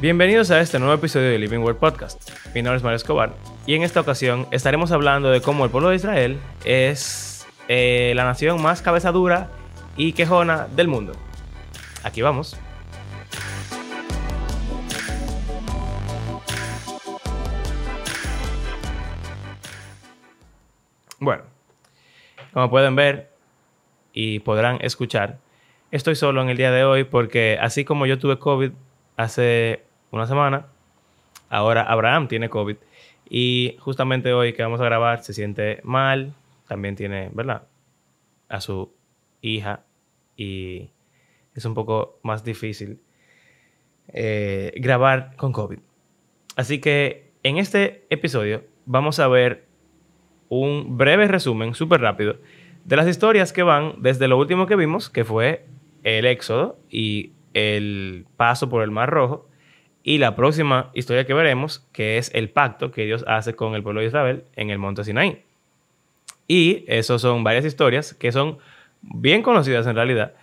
Bienvenidos a este nuevo episodio de Living Word Podcast. Mi nombre es Mario Escobar y en esta ocasión estaremos hablando de cómo el pueblo de Israel es eh, la nación más cabeza dura y quejona del mundo. Aquí vamos. Bueno, como pueden ver y podrán escuchar, estoy solo en el día de hoy porque así como yo tuve COVID hace una semana, ahora Abraham tiene COVID y justamente hoy que vamos a grabar se siente mal, también tiene, ¿verdad? A su hija y es un poco más difícil eh, grabar con COVID. Así que en este episodio vamos a ver un breve resumen, súper rápido, de las historias que van desde lo último que vimos, que fue el éxodo y el paso por el Mar Rojo, y la próxima historia que veremos, que es el pacto que Dios hace con el pueblo de Israel en el monte Sinaí. Y esos son varias historias que son bien conocidas en realidad,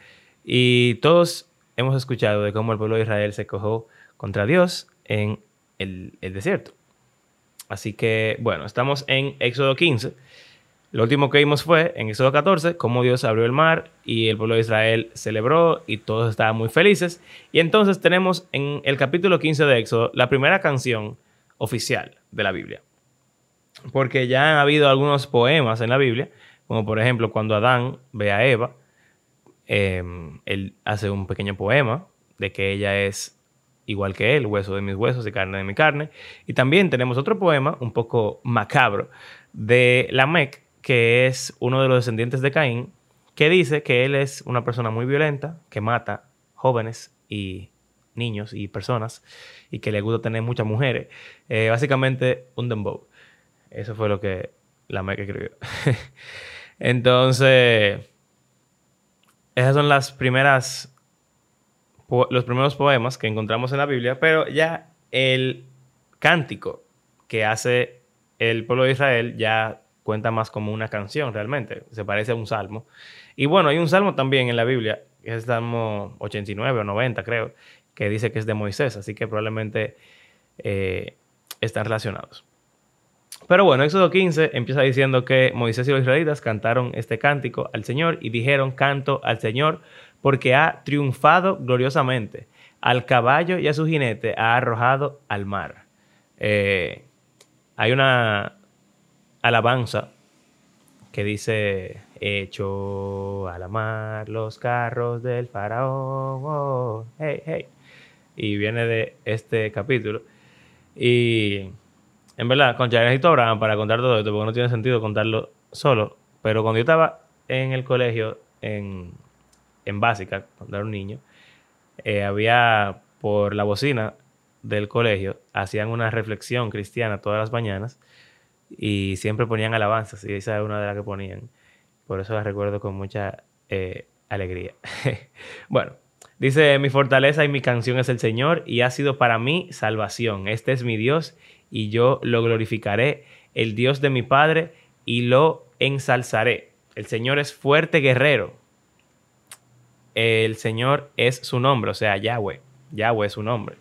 y todos hemos escuchado de cómo el pueblo de Israel se cojó contra Dios en el, el desierto. Así que, bueno, estamos en Éxodo 15 lo último que vimos fue en Éxodo 14 cómo Dios abrió el mar y el pueblo de Israel celebró y todos estaban muy felices. Y entonces tenemos en el capítulo 15 de Éxodo la primera canción oficial de la Biblia. Porque ya han habido algunos poemas en la Biblia, como por ejemplo cuando Adán ve a Eva, em, él hace un pequeño poema de que ella es igual que él, hueso de mis huesos y carne de mi carne. Y también tenemos otro poema un poco macabro de Lamec, que es uno de los descendientes de Caín, que dice que él es una persona muy violenta, que mata jóvenes y niños y personas, y que le gusta tener muchas mujeres. Eh, básicamente, un dembow. Eso fue lo que la Meca escribió. Entonces, esas son las primeras, los primeros poemas que encontramos en la Biblia, pero ya el cántico que hace el pueblo de Israel ya cuenta más como una canción realmente, se parece a un salmo. Y bueno, hay un salmo también en la Biblia, que es el Salmo 89 o 90 creo, que dice que es de Moisés, así que probablemente eh, están relacionados. Pero bueno, Éxodo 15 empieza diciendo que Moisés y los israelitas cantaron este cántico al Señor y dijeron canto al Señor porque ha triunfado gloriosamente. Al caballo y a su jinete ha arrojado al mar. Eh, hay una alabanza que dice, hecho a la mar los carros del faraón. Y viene de este capítulo. Y en verdad, con necesito Abraham para contar todo esto, porque no tiene sentido contarlo solo. Pero cuando yo estaba en el colegio, en, en básica, cuando era un niño, eh, había por la bocina del colegio, hacían una reflexión cristiana todas las mañanas y siempre ponían alabanzas y esa es una de las que ponían. Por eso la recuerdo con mucha eh, alegría. bueno, dice, mi fortaleza y mi canción es el Señor y ha sido para mí salvación. Este es mi Dios y yo lo glorificaré, el Dios de mi Padre y lo ensalzaré. El Señor es fuerte guerrero. El Señor es su nombre, o sea, Yahweh. Yahweh es su nombre.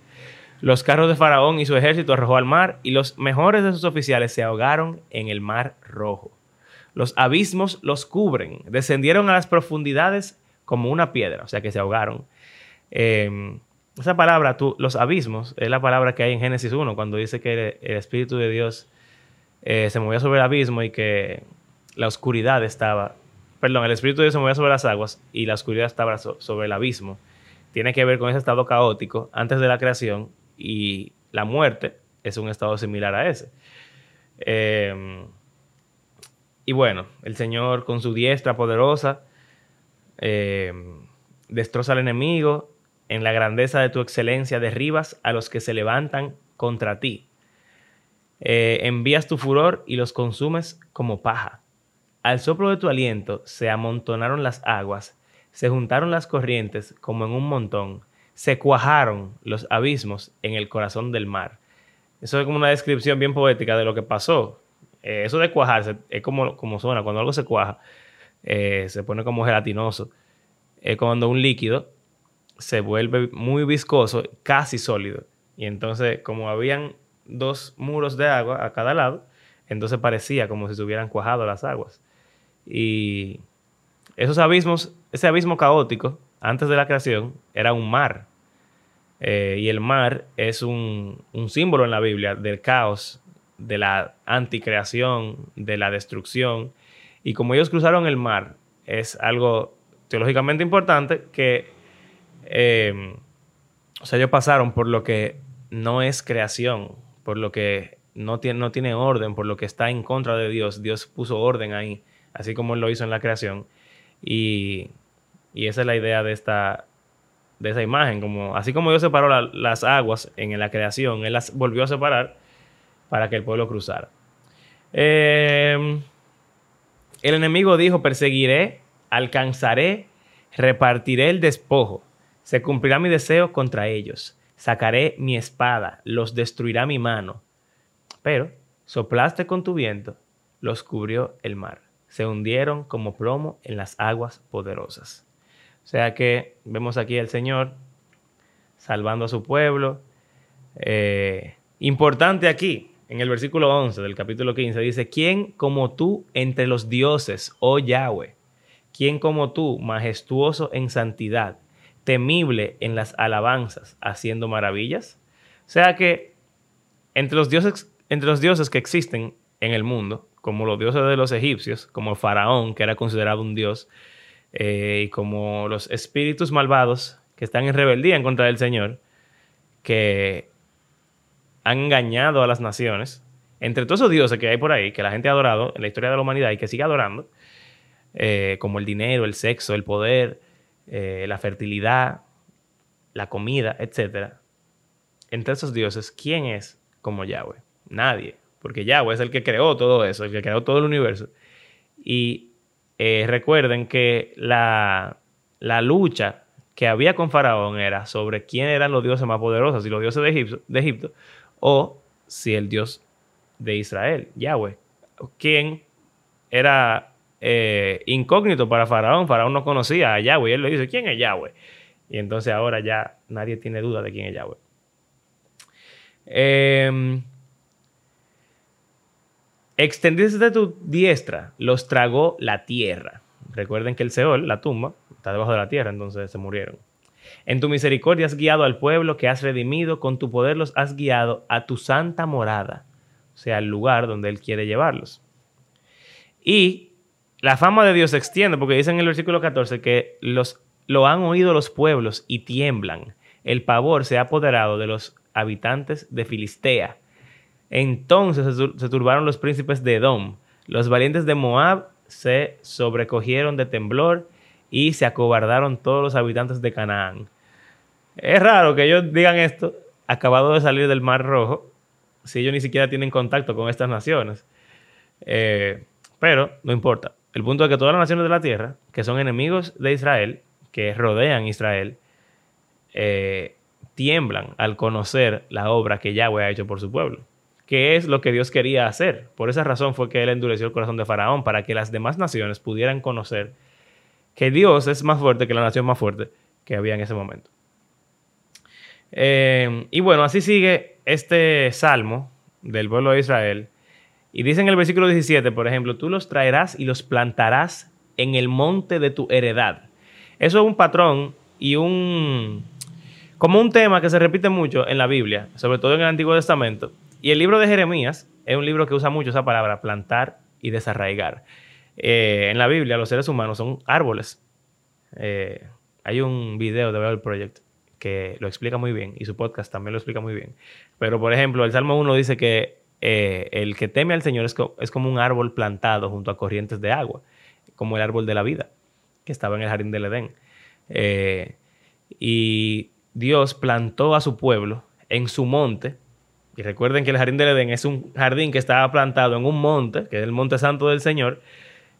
Los carros de Faraón y su ejército arrojó al mar y los mejores de sus oficiales se ahogaron en el mar rojo. Los abismos los cubren, descendieron a las profundidades como una piedra, o sea que se ahogaron. Em, esa palabra, tú, los abismos, es la palabra que hay en Génesis 1, cuando dice que el, Espíritu de Dios eh, se movía sobre el abismo y que la oscuridad estaba, perdón, el Espíritu de Dios se movía sobre las aguas y la oscuridad estaba sobre el abismo. Tiene que ver con ese estado caótico antes de la creación y la muerte es un estado similar a ese. Em, y bueno, el Señor con su diestra poderosa em, destroza al enemigo, en la grandeza de tu excelencia derribas a los que se levantan contra ti. Eh, envías tu furor y los consumes como paja. Al soplo de tu aliento se amontonaron las aguas, se juntaron las corrientes como en un montón se cuajaron los abismos en el corazón del mar. Eso es como una descripción bien poética de lo que pasó. Eh, eso de cuajarse es como, como suena, cuando algo se cuaja, eh, se pone como gelatinoso. Es cuando un líquido se vuelve muy viscoso, casi sólido. Y entonces, como habían dos muros de agua a cada lado, entonces parecía como si se hubieran cuajado las aguas. Y esos abismos, ese abismo caótico, antes de la creación, era un mar. Eh, y el mar es un, símbolo en la Biblia del caos, de la anticreación, de la destrucción. Y como ellos cruzaron el mar, es algo teológicamente importante que, eh, o sea, ellos pasaron por lo que no es creación, por lo que no tiene, no tiene orden, por lo que está en contra de Dios. Dios puso orden ahí, así como lo hizo en la creación. Y, y esa es la idea de esta, de esa imagen. Como, así como Dios separó las aguas en la creación, Él las volvió a separar para que el pueblo cruzara. Eh, el enemigo dijo, perseguiré, alcanzaré, repartiré el despojo, se cumplirá mi deseo contra ellos, sacaré mi espada, los destruirá mi mano. Pero soplaste con tu viento, los cubrió el mar, se hundieron como plomo en las aguas poderosas. O sea que vemos aquí al Señor salvando a su pueblo. Eh, importante aquí, en el versículo 11 del capítulo 15 dice, ¿quién como tú entre los dioses, oh Yahweh? ¿Quién como tú, majestuoso en santidad, temible en las alabanzas, haciendo maravillas? O sea que entre los dioses, entre los dioses que existen en el mundo, como los dioses de los egipcios, como Faraón, que era considerado un dios, eh, y como los espíritus malvados que están en rebeldía en contra del Señor, que han engañado a las naciones. Entre todos esos dioses que hay por ahí, que la gente ha adorado en la historia de la humanidad y que sigue adorando, eh, como el dinero, el sexo, el poder, eh, la fertilidad, la comida, etc. Entre esos dioses, ¿quién es como Yahweh? Nadie, porque Yahweh es el que creó todo eso, el que creó todo el universo. Y eh, recuerden que la, la lucha que había con Faraón era sobre quién eran los dioses más poderosos, y los dioses de Egipto, de Egipto o si el Dios de Israel, Yahweh, quien era eh, incógnito para Faraón. Faraón no conocía a Yahweh y él le dice, ¿quién es Yahweh? Y entonces ahora ya nadie tiene duda de quién es Yahweh. Eh, de tu diestra, los tragó la tierra. Recuerden que el Seol, la tumba, está debajo de la tierra, entonces se murieron. En tu misericordia has guiado al pueblo que has redimido, con tu poder los has guiado a tu santa morada, o sea, al lugar donde Él quiere llevarlos. Y la fama de Dios se extiende, porque dice en el versículo 14 que los, lo han oído los pueblos y tiemblan. El pavor se ha apoderado de los habitantes de Filistea. Entonces se turbaron los príncipes de Edom. Los valientes de Moab se sobrecogieron de temblor y se acobardaron todos los habitantes de Canaán. Es raro que ellos digan esto acabado de salir del Mar Rojo, si ellos ni siquiera tienen contacto con estas naciones. Eh, pero no importa. El punto es que todas las naciones de la tierra, que son enemigos de Israel, que rodean Israel, eh, tiemblan al conocer la obra que Yahweh ha hecho por su pueblo. Que es lo que Dios quería hacer. Por esa razón fue que Él endureció el corazón de Faraón, para que las demás naciones pudieran conocer que Dios es más fuerte que la nación más fuerte que había en ese momento. Eh, y bueno, así sigue este salmo del pueblo de Israel. Y dice en el versículo 17, por ejemplo, tú los traerás y los plantarás en el monte de tu heredad. Eso es un patrón y un... como un tema que se repite mucho en la Biblia, sobre todo en el Antiguo Testamento. Y el libro de Jeremías es un libro que usa mucho esa palabra, plantar y desarraigar. Eh, en la Biblia los seres humanos son árboles. Eh, hay un video de Bible Project que lo explica muy bien y su podcast también lo explica muy bien. Pero, por ejemplo, el Salmo 1 dice que eh, el que teme al Señor es, es, como un árbol plantado junto a corrientes de agua, como el árbol de la vida que estaba en el jardín del Edén. y Dios plantó a su pueblo en su monte. Y recuerden que el jardín del Edén es un jardín que estaba plantado en un monte, que es el monte santo del Señor,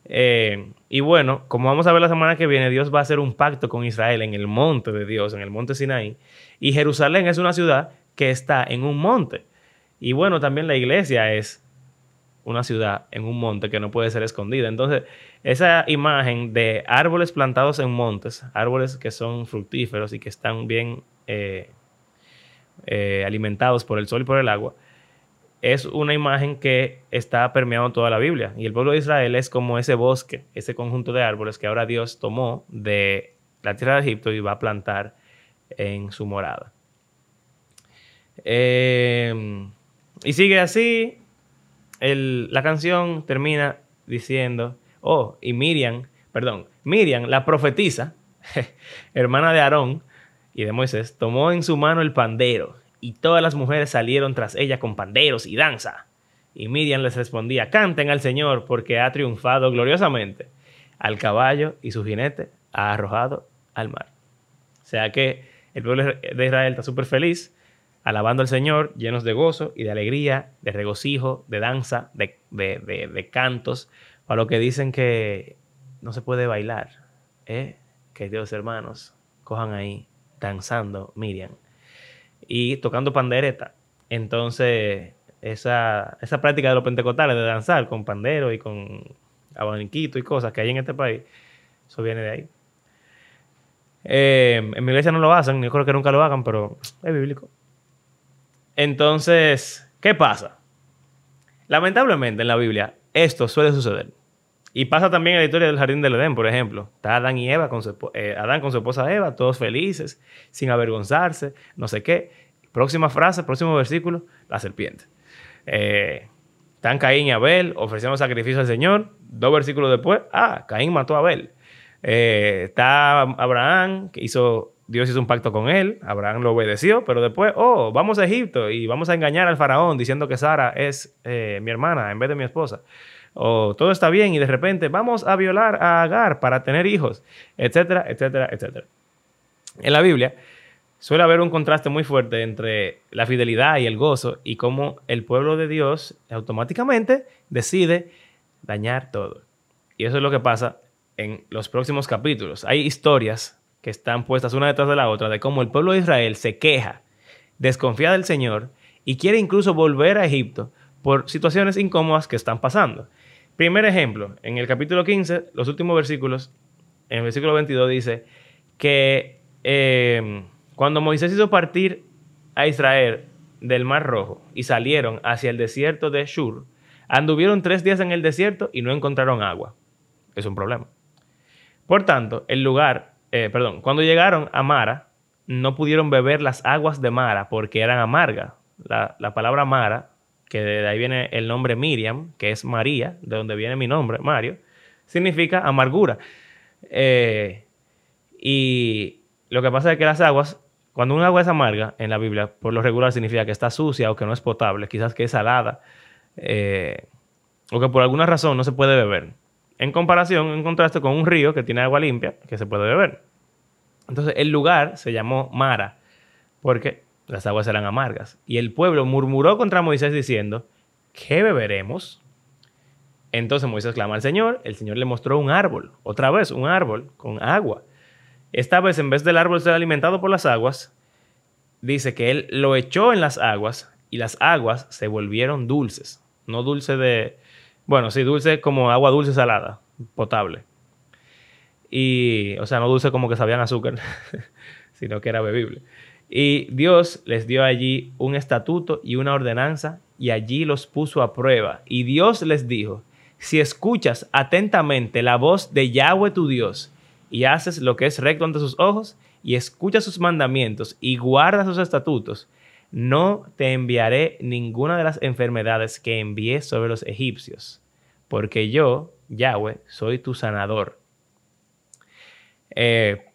eh, y bueno, como vamos a ver la semana que viene, Dios va a hacer un pacto con Israel en el monte de Dios, en el monte Sinaí. Y Jerusalén es una ciudad que está en un monte. Y bueno, también la iglesia es una ciudad en un monte que no puede ser escondida. Entonces, esa imagen de árboles plantados en montes, árboles que son fructíferos y que están bien, eh, eh, alimentados por el sol y por el agua, es una imagen que está permeando toda la Biblia. Y el pueblo de Israel es como ese bosque, ese conjunto de árboles que ahora Dios tomó de la tierra de Egipto y va a plantar en su morada. Eh, y sigue así. la canción termina diciendo, oh, y Miriam, perdón, Miriam, la profetisa, hermana de Aarón y de Moisés, tomó en su mano el pandero y todas las mujeres salieron tras ella con panderos y danza. Y Miriam les respondía, canten al Señor porque ha triunfado gloriosamente. Al caballo y su jinete ha arrojado al mar. O sea que el pueblo de Israel está súper feliz, alabando al Señor, llenos de gozo y de alegría, de regocijo, de danza, de, de, cantos, para lo que dicen que no se puede bailar. ¿eh? Que Dios, hermanos, cojan ahí danzando Miriam y tocando pandereta. Entonces, esa, esa práctica de los pentecostales de danzar con pandero y con abaniquito y cosas que hay en este país, eso viene de ahí. Eh, en mi iglesia no lo hacen, yo creo que nunca lo hagan, pero es bíblico. Entonces, ¿qué pasa? Lamentablemente en la Biblia esto suele suceder. Y pasa también en la historia del jardín del Edén, por ejemplo. Está Adán y Eva, con su, eh, Adán con su esposa Eva, todos felices, sin avergonzarse, no sé qué. Próxima frase, próximo versículo, la serpiente. Eh, están Caín y Abel ofreciendo sacrificio al Señor. Dos versículos después, ah, Caín mató a Abel. Eh, está Abraham, que hizo, Dios hizo un pacto con él, Abraham lo obedeció, pero después, oh, vamos a Egipto y vamos a engañar al faraón diciendo que Sara es mi hermana en vez de mi esposa o todo está bien y de repente vamos a violar a Agar para tener hijos, etcétera, etcétera, etcétera. En la Biblia suele haber un contraste muy fuerte entre la fidelidad y el gozo y cómo el pueblo de Dios automáticamente decide dañar todo. Y eso es lo que pasa en los próximos capítulos. Hay historias que están puestas una detrás de la otra de cómo el pueblo de Israel se queja, desconfía del Señor y quiere incluso volver a Egipto por situaciones incómodas que están pasando. Primer ejemplo, en el capítulo 15, los últimos versículos, en el versículo 22 dice que eh, cuando Moisés hizo partir a Israel del Mar Rojo y salieron hacia el desierto de Shur, anduvieron tres días en el desierto y no encontraron agua. Es un problema. Por tanto, el lugar, eh, perdón, cuando llegaron a Mara, no pudieron beber las aguas de Mara porque eran amargas. La, la palabra Mara que de ahí viene el nombre Miriam, que es María, de donde viene mi nombre, Mario, significa amargura. Eh, y lo que pasa es que las aguas, cuando un agua es amarga en la Biblia, por lo regular significa que está sucia o que no es potable, quizás que es salada, eh, o que por alguna razón no se puede beber. En comparación, en contraste con un río que tiene agua limpia, que se puede beber. Entonces, el lugar se llamó Mara, porque las aguas eran amargas. Y el pueblo murmuró contra Moisés diciendo, ¿qué beberemos? Entonces Moisés clama al Señor, el Señor le mostró un árbol, otra vez un árbol con agua. Esta vez en vez del árbol ser alimentado por las aguas, dice que él lo echó en las aguas y las aguas se volvieron dulces. No dulce de, bueno, sí, dulce como agua dulce salada, potable. Y, o sea, no dulce como que sabían azúcar, sino que era bebible. Y Dios les dio allí un estatuto y una ordenanza y allí los puso a prueba. Y Dios les dijo, si escuchas atentamente la voz de Yahweh tu Dios y haces lo que es recto ante sus ojos y escuchas sus mandamientos y guardas sus estatutos, no te enviaré ninguna de las enfermedades que envié sobre los egipcios, porque yo, Yahweh, soy tu sanador. Eh,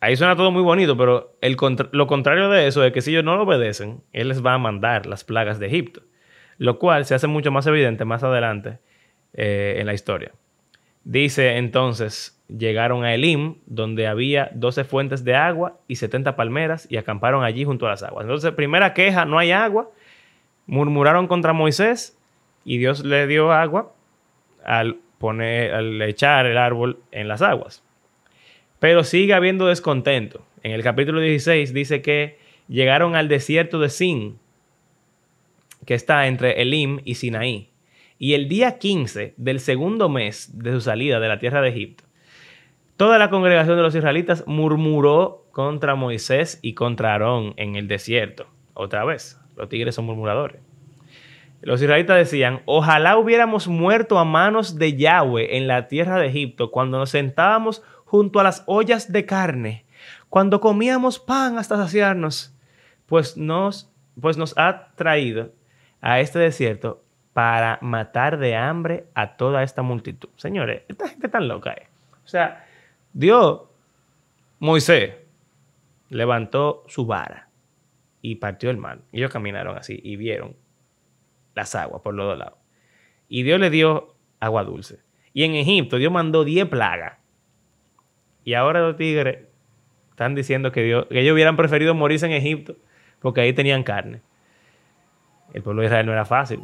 ahí suena todo muy bonito, pero el lo contrario de eso es que si ellos no lo obedecen, Él les va a mandar las plagas de Egipto, lo cual se hace mucho más evidente más adelante eh, en la historia. Dice entonces, llegaron a Elim, donde había 12 fuentes de agua y 70 palmeras, y acamparon allí junto a las aguas. Entonces, primera queja, no hay agua. Murmuraron contra Moisés y Dios le dio agua al, poner, al echar el árbol en las aguas. Pero sigue habiendo descontento. En el capítulo 16 dice que llegaron al desierto de Sin, que está entre Elim y Sinaí. Y el día 15 del segundo mes de su salida de la tierra de Egipto, toda la congregación de los israelitas murmuró contra Moisés y contra Aarón en el desierto. Otra vez, los tigres son murmuradores. Los israelitas decían, ojalá hubiéramos muerto a manos de Yahweh en la tierra de Egipto cuando nos sentábamos junto a las ollas de carne, cuando comíamos pan hasta saciarnos, pues nos, pues nos ha traído a este desierto para matar de hambre a toda esta multitud. Señores, esta gente tan loca es. O sea, Dios, Moisés, levantó su vara y partió el mar. Ellos caminaron así y vieron las aguas por los dos lados. Y Dios le dio agua dulce. Y en Egipto Dios mandó 10 plagas. Y ahora los tigres están diciendo que, Dios, que ellos hubieran preferido morirse en Egipto porque ahí tenían carne. El pueblo de Israel no era fácil.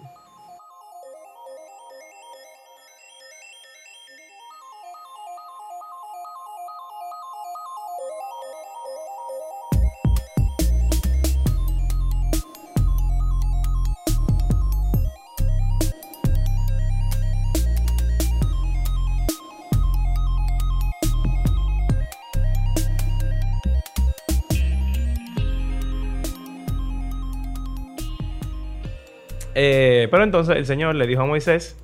Eh, pero entonces el Señor le dijo a Moisés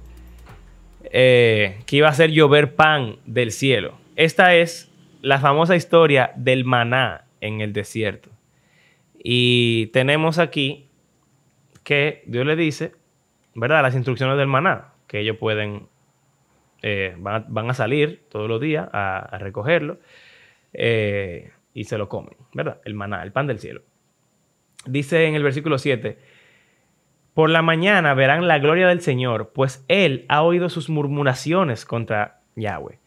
eh, que iba a hacer llover pan del cielo. Esta es la famosa historia del maná en el desierto. Y tenemos aquí que Dios le dice, ¿verdad? Las instrucciones del maná, que ellos pueden, eh, van, a, salir todos los días a, a recogerlo y se lo comen, ¿verdad? El maná, el pan del cielo. Dice en el versículo 7, por la mañana verán la gloria del Señor, pues Él ha oído sus murmuraciones contra Yahweh.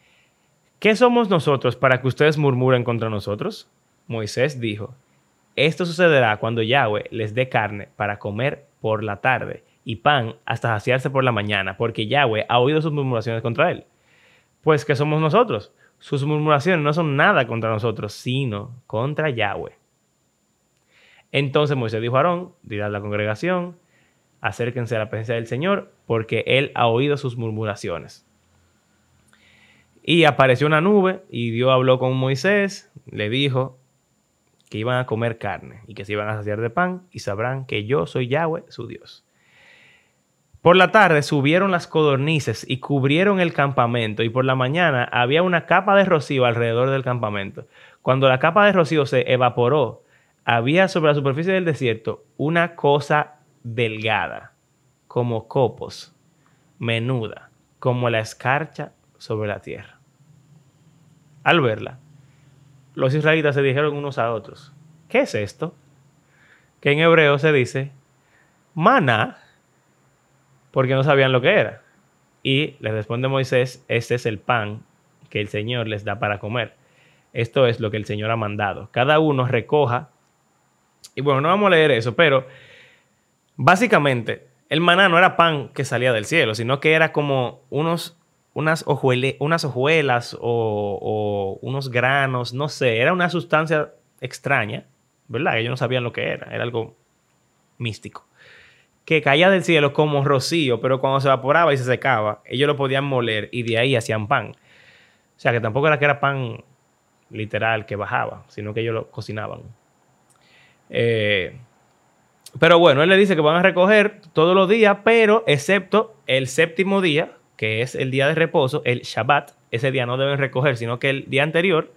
¿Qué somos nosotros para que ustedes murmuren contra nosotros? Moisés dijo, esto sucederá cuando Yahweh les dé carne para comer por la tarde y pan hasta saciarse por la mañana, porque Yahweh ha oído sus murmuraciones contra él. Pues ¿qué somos nosotros? Sus murmuraciones no son nada contra nosotros, sino contra Yahweh. Entonces Moisés dijo a Aarón, dirá a la congregación, acérquense a la presencia del Señor, porque Él ha oído sus murmuraciones. Y apareció una nube y Dios habló con Moisés, le dijo que iban a comer carne y que se iban a saciar de pan y sabrán que yo soy Yahweh, su Dios. Por la tarde subieron las codornices y cubrieron el campamento y por la mañana había una capa de rocío alrededor del campamento. Cuando la capa de rocío se evaporó, había sobre la superficie del desierto una cosa delgada, como copos, menuda, como la escarcha sobre la tierra. Al verla, los israelitas se dijeron unos a otros, ¿qué es esto? Que en hebreo se dice maná, porque no sabían lo que era. Y les responde Moisés, este es el pan que el Señor les da para comer. Esto es lo que el Señor ha mandado. Cada uno recoja. Y bueno, no vamos a leer eso, pero Básicamente, el maná no era pan que salía del cielo, sino que era como unos, unas, hojuelas o, unos granos, no sé, era una sustancia extraña, ¿verdad? Ellos no sabían lo que era, era algo místico. Que caía del cielo como rocío, pero cuando se evaporaba y se secaba, ellos lo podían moler y de ahí hacían pan. O sea que tampoco era que era pan literal que bajaba, sino que ellos lo cocinaban. Eh, pero bueno, él le dice que van a recoger todos los días, pero excepto el séptimo día, que es el día de reposo, el Shabbat, ese día no deben recoger, sino que el día anterior,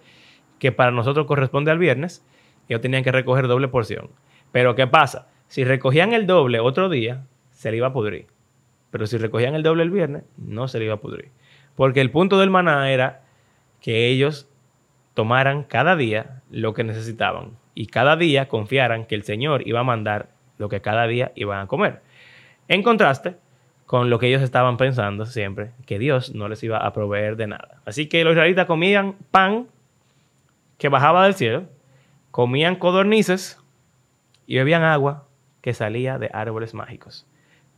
que para nosotros corresponde al viernes, ellos tenían que recoger doble porción. Pero ¿qué pasa? Si recogían el doble otro día, se le iba a pudrir. Pero si recogían el doble el viernes, no se le iba a pudrir. Porque el punto del maná era que ellos tomaran cada día lo que necesitaban y cada día confiaran que el Señor iba a mandar lo que cada día iban a comer. En contraste con lo que ellos estaban pensando siempre, que Dios no les iba a proveer de nada. Así que los israelitas comían pan que bajaba del cielo, comían codornices y bebían agua que salía de árboles mágicos.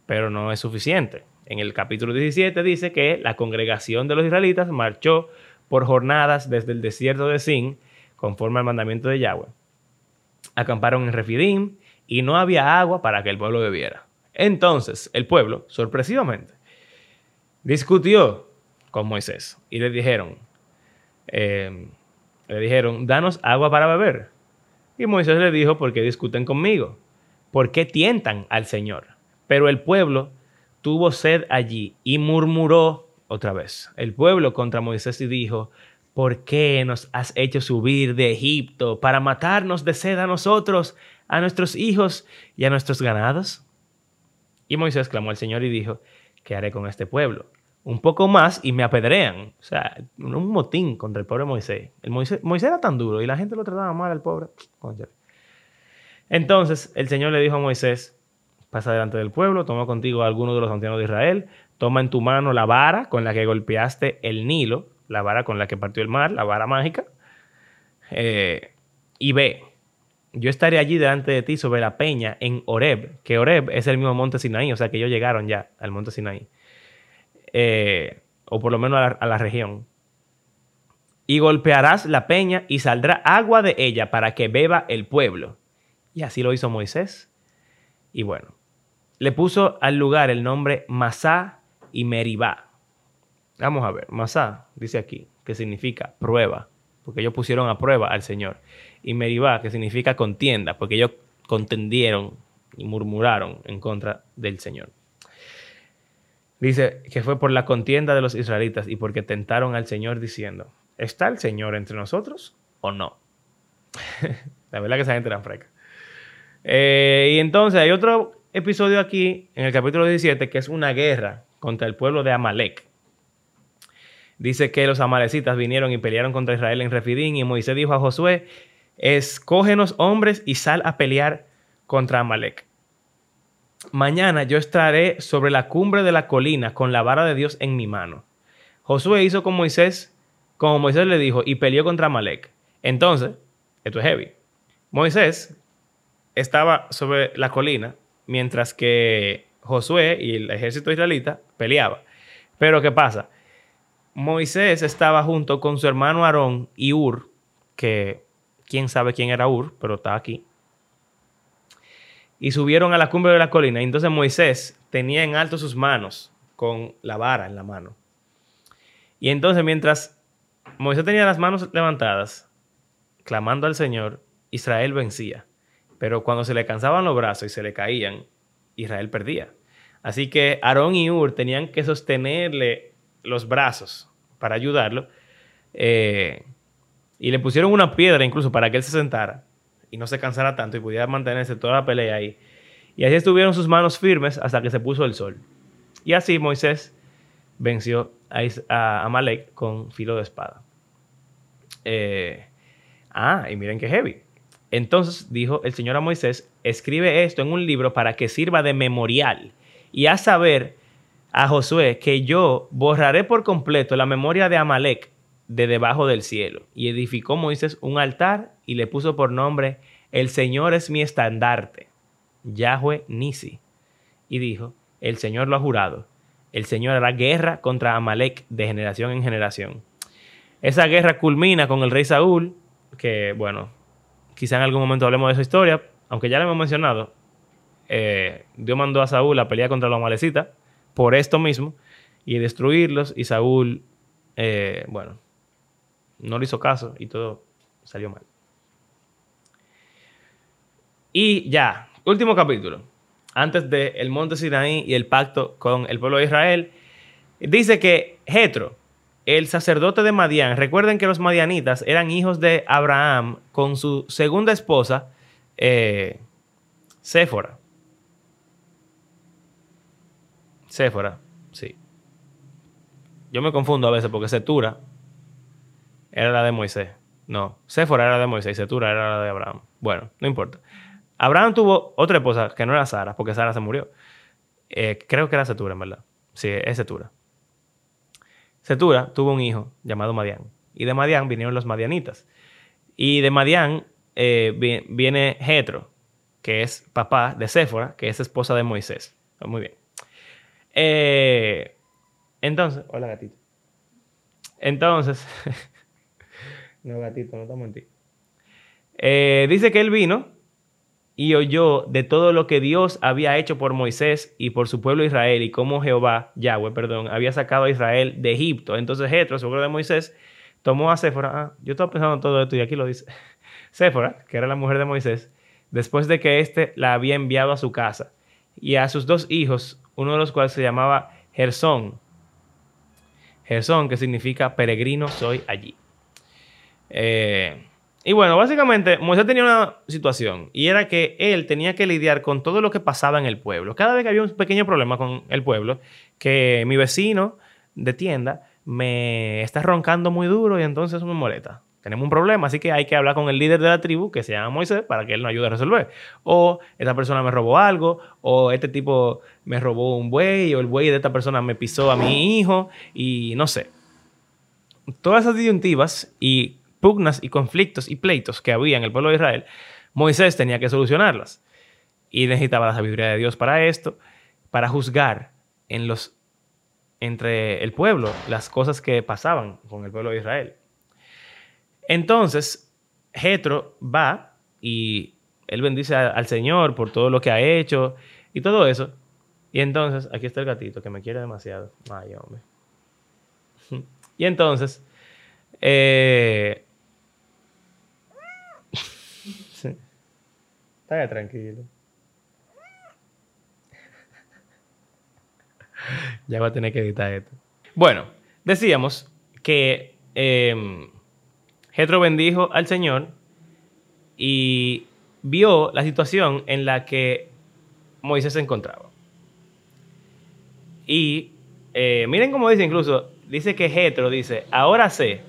Pero no es suficiente. En el capítulo 17 dice que la congregación de los israelitas marchó por jornadas desde el desierto de Sin, conforme al mandamiento de Yahweh. Acamparon en Refidim y no había agua para que el pueblo bebiera. Entonces el pueblo, sorpresivamente, discutió con Moisés y le dijeron, em, le dijeron, danos agua para beber. Y Moisés le dijo, ¿por qué discuten conmigo? ¿Por qué tientan al Señor? Pero el pueblo tuvo sed allí y murmuró otra vez. El pueblo contra Moisés y dijo, ¿por qué nos has hecho subir de Egipto para matarnos de sed a nosotros, a nuestros hijos y a nuestros ganados? Y Moisés clamó al Señor y dijo, ¿qué haré con este pueblo? Un poco más y me apedrean. O sea, un motín contra el pobre Moisés. El Moisés, Moisés era tan duro y la gente lo trataba mal al pobre. Entonces el Señor le dijo a Moisés, pasa delante del pueblo, toma contigo a alguno de los ancianos de Israel, toma en tu mano la vara con la que golpeaste el Nilo, la vara con la que partió el mar, la vara mágica, eh, y ve, yo estaré allí delante de ti sobre la peña en Oreb, que Oreb es el mismo monte Sinaí, o sea que ellos llegaron ya al monte Sinaí, eh, o por lo menos a la región. Y golpearás la peña y saldrá agua de ella para que beba el pueblo. Y así lo hizo Moisés. Y bueno, le puso al lugar el nombre Masá y Meribá. Vamos a ver, Masá dice aquí, que significa prueba, porque ellos pusieron a prueba al Señor. Y Meribá, que significa contienda, porque ellos contendieron y murmuraron en contra del Señor. Dice que fue por la contienda de los israelitas y porque tentaron al Señor diciendo, ¿está el Señor entre nosotros o no? la verdad que esa gente era freca. Eh, y entonces hay otro episodio aquí, en el capítulo 17, que es una guerra contra el pueblo de Amalek. Dice que los amalecitas vinieron y pelearon contra Israel en Refidín y Moisés dijo a Josué, escógenos hombres y sal a pelear contra Amalek. Mañana yo estaré sobre la cumbre de la colina con la vara de Dios en mi mano. Josué hizo con Moisés, como Moisés le dijo, y peleó contra Amalek. Entonces, esto es heavy. Moisés estaba sobre la colina mientras que Josué y el ejército israelita peleaba. Pero ¿qué pasa? Moisés estaba junto con su hermano Aarón y Ur, que quién sabe quién era Ur, pero está aquí. Y subieron a la cumbre de la colina. Y entonces Moisés tenía en alto sus manos con la vara en la mano. Y entonces mientras Moisés tenía las manos levantadas, clamando al Señor, Israel vencía. Pero cuando se le cansaban los brazos y se le caían, Israel perdía. Así que Aarón y Ur tenían que sostenerle los brazos para ayudarlo. Eh, y le pusieron una piedra incluso para que él se sentara y no se cansara tanto y pudiera mantenerse toda la pelea ahí. Y así estuvieron sus manos firmes hasta que se puso el sol. Y así Moisés venció a Amalek con filo de espada. Eh, ah, y miren qué heavy. Entonces dijo el Señor a Moisés, escribe esto en un libro para que sirva de memorial y a saber a Josué que yo borraré por completo la memoria de Amalek de debajo del cielo. Y edificó Moisés un altar y le puso por nombre, el Señor es mi estandarte, Yahweh Nisi. Y dijo, el Señor lo ha jurado, el Señor hará guerra contra Amalek de generación en generación. Esa guerra culmina con el rey Saúl, que bueno, Quizá en algún momento hablemos de esa historia, aunque ya la hemos mencionado. Eh, Dios mandó a Saúl a pelear contra los malecitas por esto mismo y destruirlos. Y Saúl, eh, bueno, no le hizo caso y todo salió mal. Y ya, último capítulo. Antes del monte Sinaí y el pacto con el pueblo de Israel, dice que Jetro, el sacerdote de Madián, recuerden que los madianitas eran hijos de Abraham con su segunda esposa, eh, Séfora. Séfora, sí. Yo me confundo a veces porque Setura era la de Moisés. No, Séfora era la de Moisés y Setura era la de Abraham. Bueno, no importa. Abraham tuvo otra esposa que no era Sara, porque Sara se murió. Eh, creo que era Setura, en verdad. Sí, es Setura. Setura tuvo un hijo llamado Madián. Y de Madián vinieron los madianitas. Y de Madián eh, viene Jetro, que es papá de Séfora, que es esposa de Moisés. Muy bien. Eh, entonces, hola gatito. Entonces, no gatito, no estamos en ti. Eh, dice que él vino y oyó de todo lo que Dios había hecho por Moisés y por su pueblo Israel y cómo Jehová, Yahweh, perdón, había sacado a Israel de Egipto. Entonces Jetro, suegro de Moisés, tomó a Séfora, ah, yo estaba pensando en todo esto y aquí lo dice, Séfora, que era la mujer de Moisés, después de que éste la había enviado a su casa, y a sus dos hijos, uno de los cuales se llamaba Gersón. Gersón, que significa peregrino soy allí. Eh, y bueno, básicamente Moisés tenía una situación y era que él tenía que lidiar con todo lo que pasaba en el pueblo. Cada vez que había un pequeño problema con el pueblo, que mi vecino de tienda me está roncando muy duro y entonces eso me molesta. Tenemos un problema, así que hay que hablar con el líder de la tribu, que se llama Moisés, para que él nos ayude a resolver. O esta persona me robó algo, o este tipo me robó un buey, o el buey de esta persona me pisó a mi hijo, y no sé. Todas esas disyuntivas y pugnas y conflictos y pleitos que había en el pueblo de Israel, Moisés tenía que solucionarlas. Y necesitaba la sabiduría de Dios para esto, para juzgar en los, entre el pueblo las cosas que pasaban con el pueblo de Israel. Entonces, Jetro va y él bendice al Señor por todo lo que ha hecho y todo eso. Y entonces, aquí está el gatito que me quiere demasiado. Ay, hombre. Y entonces, eh, Está tranquilo. ya va a tener que editar esto. Bueno, decíamos que eh, bendijo al Señor y vio la situación en la que Moisés se encontraba. Y eh, miren cómo dice incluso, dice que Jetro dice, ahora sé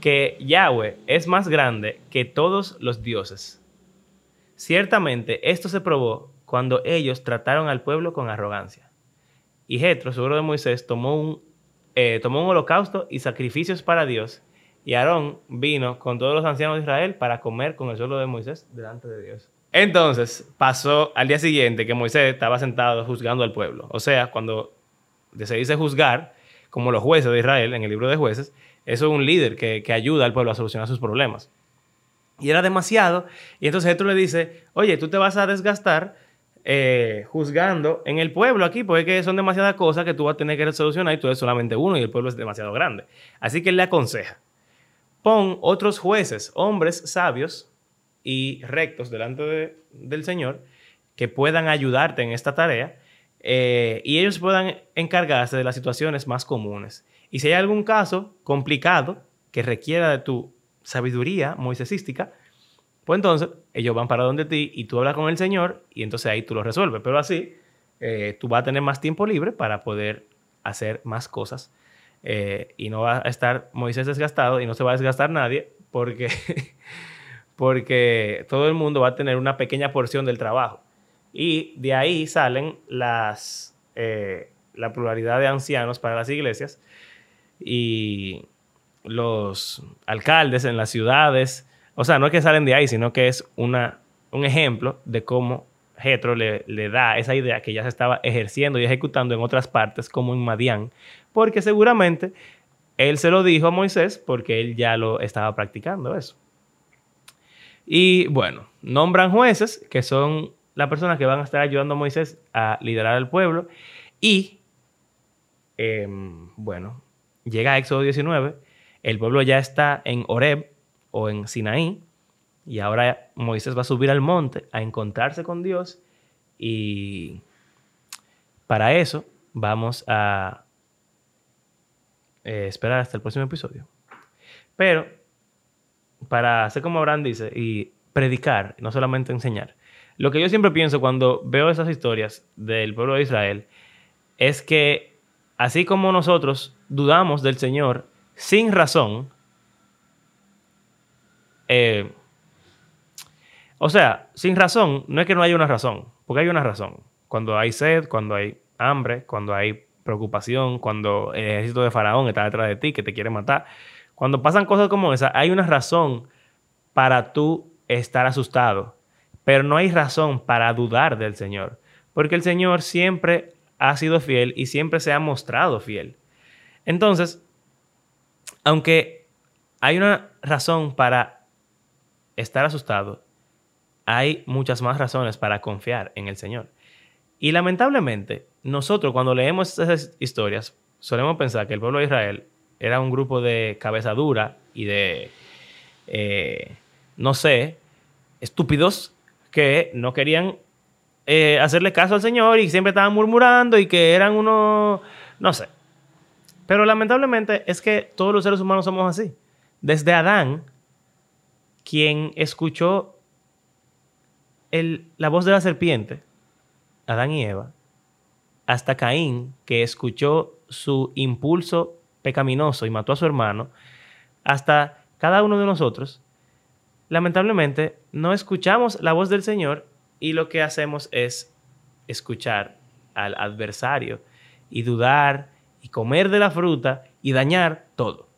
que Yahweh es más grande que todos los dioses. Ciertamente esto se probó cuando ellos trataron al pueblo con arrogancia. Y Jetro, seguro de Moisés, tomó un, eh, tomó un holocausto y sacrificios para Dios y Aarón vino con todos los ancianos de Israel para comer con el suelo de Moisés delante de Dios. Entonces pasó al día siguiente que Moisés estaba sentado juzgando al pueblo. O sea, cuando se dice juzgar, como los jueces de Israel en el libro de jueces, eso es un líder que, ayuda al pueblo a solucionar sus problemas. Y era demasiado. Y entonces Jetro le dice, oye, tú te vas a desgastar eh, juzgando en el pueblo aquí, porque son demasiadas cosas que tú vas a tener que solucionar y tú eres solamente uno y el pueblo es demasiado grande. Así que él le aconseja, pon otros jueces, hombres sabios y rectos delante del Señor, que puedan ayudarte en esta tarea eh, y ellos puedan encargarse de las situaciones más comunes. Y si hay algún caso complicado que requiera de tu sabiduría moisesística, pues entonces ellos van para donde ti y tú hablas con el Señor y entonces ahí tú lo resuelves. Pero así eh, tú vas a tener más tiempo libre para poder hacer más cosas eh, y no va a estar Moisés desgastado y no se va a desgastar nadie porque, porque todo el mundo va a tener una pequeña porción del trabajo. Y de ahí salen las, eh, la pluralidad de ancianos para las iglesias y los alcaldes en las ciudades. O sea, no es que salen de ahí, sino que es una, un ejemplo de cómo Jetro le, le, da esa idea que ya se estaba ejerciendo y ejecutando en otras partes, como en Madián, porque seguramente él se lo dijo a Moisés porque él ya lo estaba practicando eso. Y bueno, nombran jueces, que son las personas que van a estar ayudando a Moisés a liderar al pueblo. Y, em, bueno, llega Éxodo 19, el pueblo ya está en Oreb o en Sinaí, y ahora Moisés va a subir al monte a encontrarse con Dios y para eso vamos a eh, esperar hasta el próximo episodio. Pero para hacer como Abraham dice y predicar, no solamente enseñar. Lo que yo siempre pienso cuando veo esas historias del pueblo de Israel es que así como nosotros dudamos del Señor sin razón, eh, o sea, sin razón, no es que no haya una razón, porque hay una razón. Cuando hay sed, cuando hay hambre, cuando hay preocupación, cuando el ejército de Faraón está detrás de ti, que te quiere matar. Cuando pasan cosas como esa, hay una razón para tú estar asustado, pero no hay razón para dudar del Señor, porque el Señor siempre ha sido fiel y siempre se ha mostrado fiel. Entonces, aunque hay una razón para estar asustado, hay muchas más razones para confiar en el Señor. Y lamentablemente, nosotros cuando leemos esas historias, solemos pensar que el pueblo de Israel era un grupo de cabeza dura y de, eh, no sé, estúpidos que no querían eh, hacerle caso al Señor y siempre estaban murmurando y que eran unos, no sé. Pero lamentablemente es que todos los seres humanos somos así. Desde Adán, quien escuchó la voz de la serpiente, Adán y Eva, hasta Caín, que escuchó su impulso pecaminoso y mató a su hermano, hasta cada uno de nosotros, lamentablemente no escuchamos la voz del Señor y lo que hacemos es escuchar al adversario y dudar y comer de la fruta y dañar todo.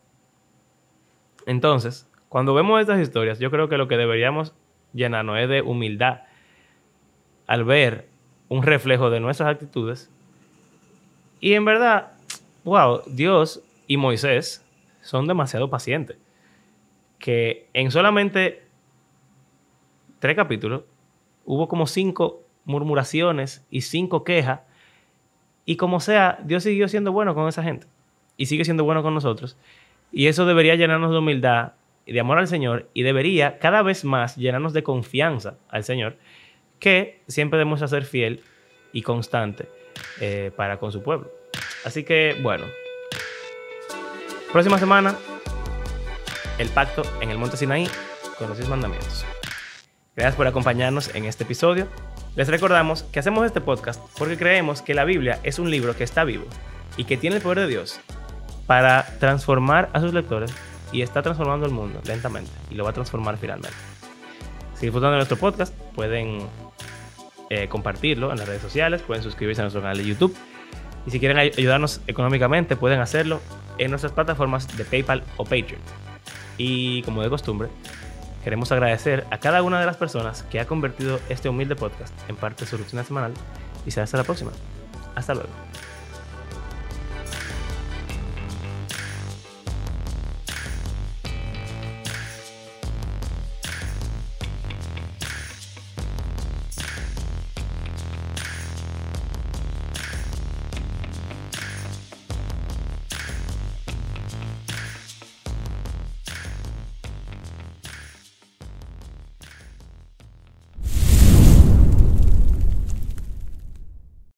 Entonces, cuando vemos estas historias, yo creo que lo que deberíamos llenarnos es de humildad al ver un reflejo de nuestras actitudes. Y en verdad, wow, Dios y Moisés son demasiado pacientes. Que en solamente tres capítulos hubo como cinco murmuraciones y cinco quejas. Y como sea, Dios siguió siendo bueno con esa gente. Y sigue siendo bueno con nosotros. Y eso debería llenarnos de humildad y de amor al Señor. Y debería cada vez más llenarnos de confianza al Señor. Que siempre debemos ser fiel y constante eh, para con su pueblo. Así que, bueno. Próxima semana, el pacto en el monte Sinaí con los diez mandamientos. Gracias por acompañarnos en este episodio. Les recordamos que hacemos este podcast porque creemos que la Biblia es un libro que está vivo y que tiene el poder de Dios para transformar a sus lectores y está transformando el mundo lentamente y lo va a transformar finalmente. Si disfrutan de nuestro podcast, pueden eh, compartirlo en las redes sociales, pueden suscribirse a nuestro canal de YouTube y si quieren ayudarnos económicamente pueden hacerlo en nuestras plataformas de PayPal o Patreon. Y como de costumbre, Queremos agradecer a cada una de las personas que ha convertido este humilde podcast en parte de su rutina semanal y será hasta la próxima. Hasta luego.